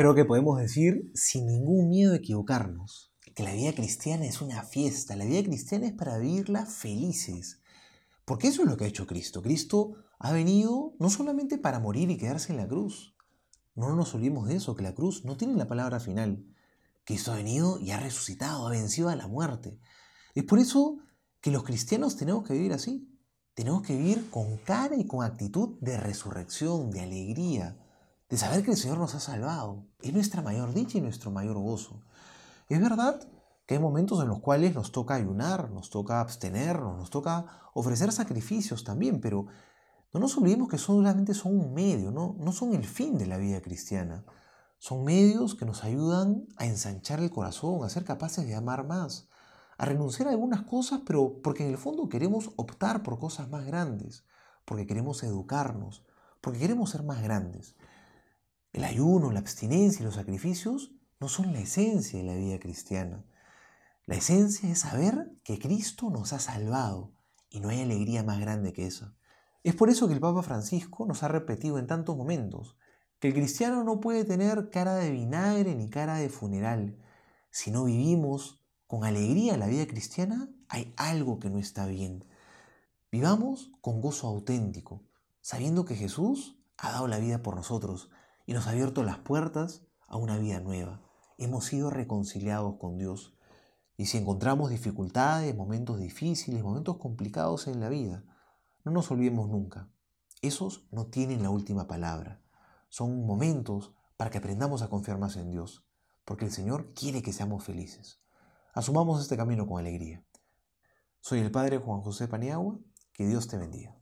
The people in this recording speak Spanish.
Creo que podemos decir sin ningún miedo a equivocarnos que la vida cristiana es una fiesta, la vida cristiana es para vivirla felices. Porque eso es lo que ha hecho Cristo. Cristo ha venido no solamente para morir y quedarse en la cruz. No nos olvidemos de eso, que la cruz no tiene la palabra final. Cristo ha venido y ha resucitado, ha vencido a la muerte. Es por eso que los cristianos tenemos que vivir así. Tenemos que vivir con cara y con actitud de resurrección, de alegría, de saber que el Señor nos ha salvado. Es nuestra mayor dicha y nuestro mayor gozo. Es verdad que hay momentos en los cuales nos toca ayunar, nos toca abstenernos, nos toca ofrecer sacrificios también, pero no nos olvidemos que solamente son un medio, ¿no? no son el fin de la vida cristiana. Son medios que nos ayudan a ensanchar el corazón, a ser capaces de amar más, a renunciar a algunas cosas, pero porque en el fondo queremos optar por cosas más grandes, porque queremos educarnos, porque queremos ser más grandes. El ayuno, la abstinencia y los sacrificios no son la esencia de la vida cristiana. La esencia es saber que Cristo nos ha salvado y no hay alegría más grande que esa. Es por eso que el Papa Francisco nos ha repetido en tantos momentos que el cristiano no puede tener cara de vinagre ni cara de funeral. Si no vivimos con alegría la vida cristiana, hay algo que no está bien. Vivamos con gozo auténtico, sabiendo que Jesús ha dado la vida por nosotros y nos ha abierto las puertas a una vida nueva. Hemos sido reconciliados con Dios. Y si encontramos dificultades, momentos difíciles, momentos complicados en la vida, no nos olvidemos nunca. Esos no tienen la última palabra. Son momentos para que aprendamos a confiar más en Dios, porque el Señor quiere que seamos felices. Asumamos este camino con alegría. Soy el Padre Juan José Paniagua, que Dios te bendiga.